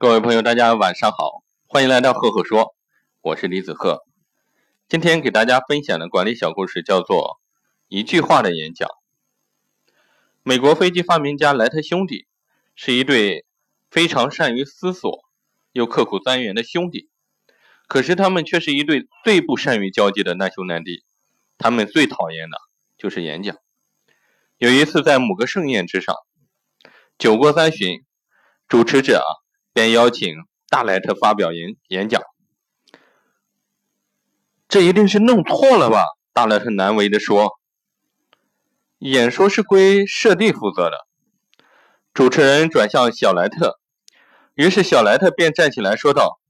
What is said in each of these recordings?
各位朋友，大家晚上好，欢迎来到赫赫说，我是李子赫。今天给大家分享的管理小故事叫做一句话的演讲。美国飞机发明家莱特兄弟是一对非常善于思索又刻苦钻研的兄弟，可是他们却是一对最不善于交际的难兄难弟。他们最讨厌的就是演讲。有一次在某个盛宴之上，酒过三巡，主持者啊便邀请大莱特发表演演讲。这一定是弄错了吧？大莱特难为的说：“演说是归舍弟负责的。”主持人转向小莱特，于是小莱特便站起来说道：“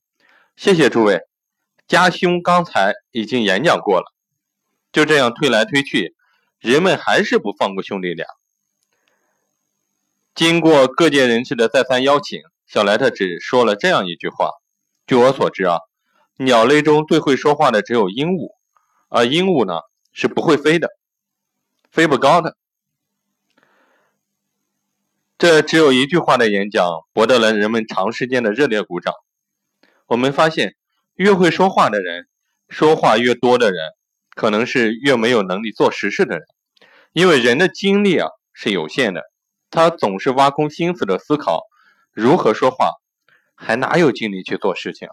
谢谢诸位，家兄刚才已经演讲过了。”就这样推来推去，人们还是不放过兄弟俩。经过各界人士的再三邀请，小莱特只说了这样一句话：“据我所知啊，鸟类中最会说话的只有鹦鹉，而鹦鹉呢是不会飞的，飞不高的。”这只有一句话的演讲，博得了人们长时间的热烈鼓掌。我们发现，越会说话的人，说话越多的人，可能是越没有能力做实事的人，因为人的精力啊是有限的。他总是挖空心思的思考如何说话，还哪有精力去做事情？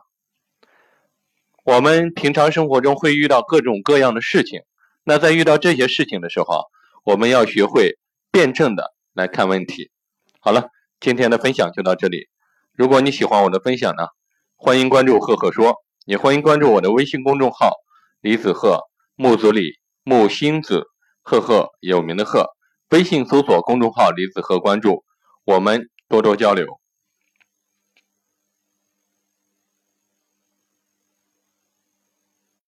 我们平常生活中会遇到各种各样的事情，那在遇到这些事情的时候，我们要学会辩证的来看问题。好了，今天的分享就到这里。如果你喜欢我的分享呢，欢迎关注赫赫说，也欢迎关注我的微信公众号李子赫木子李木星子赫赫有名的赫。微信搜索公众号“李子赫”，关注我们，多多交流。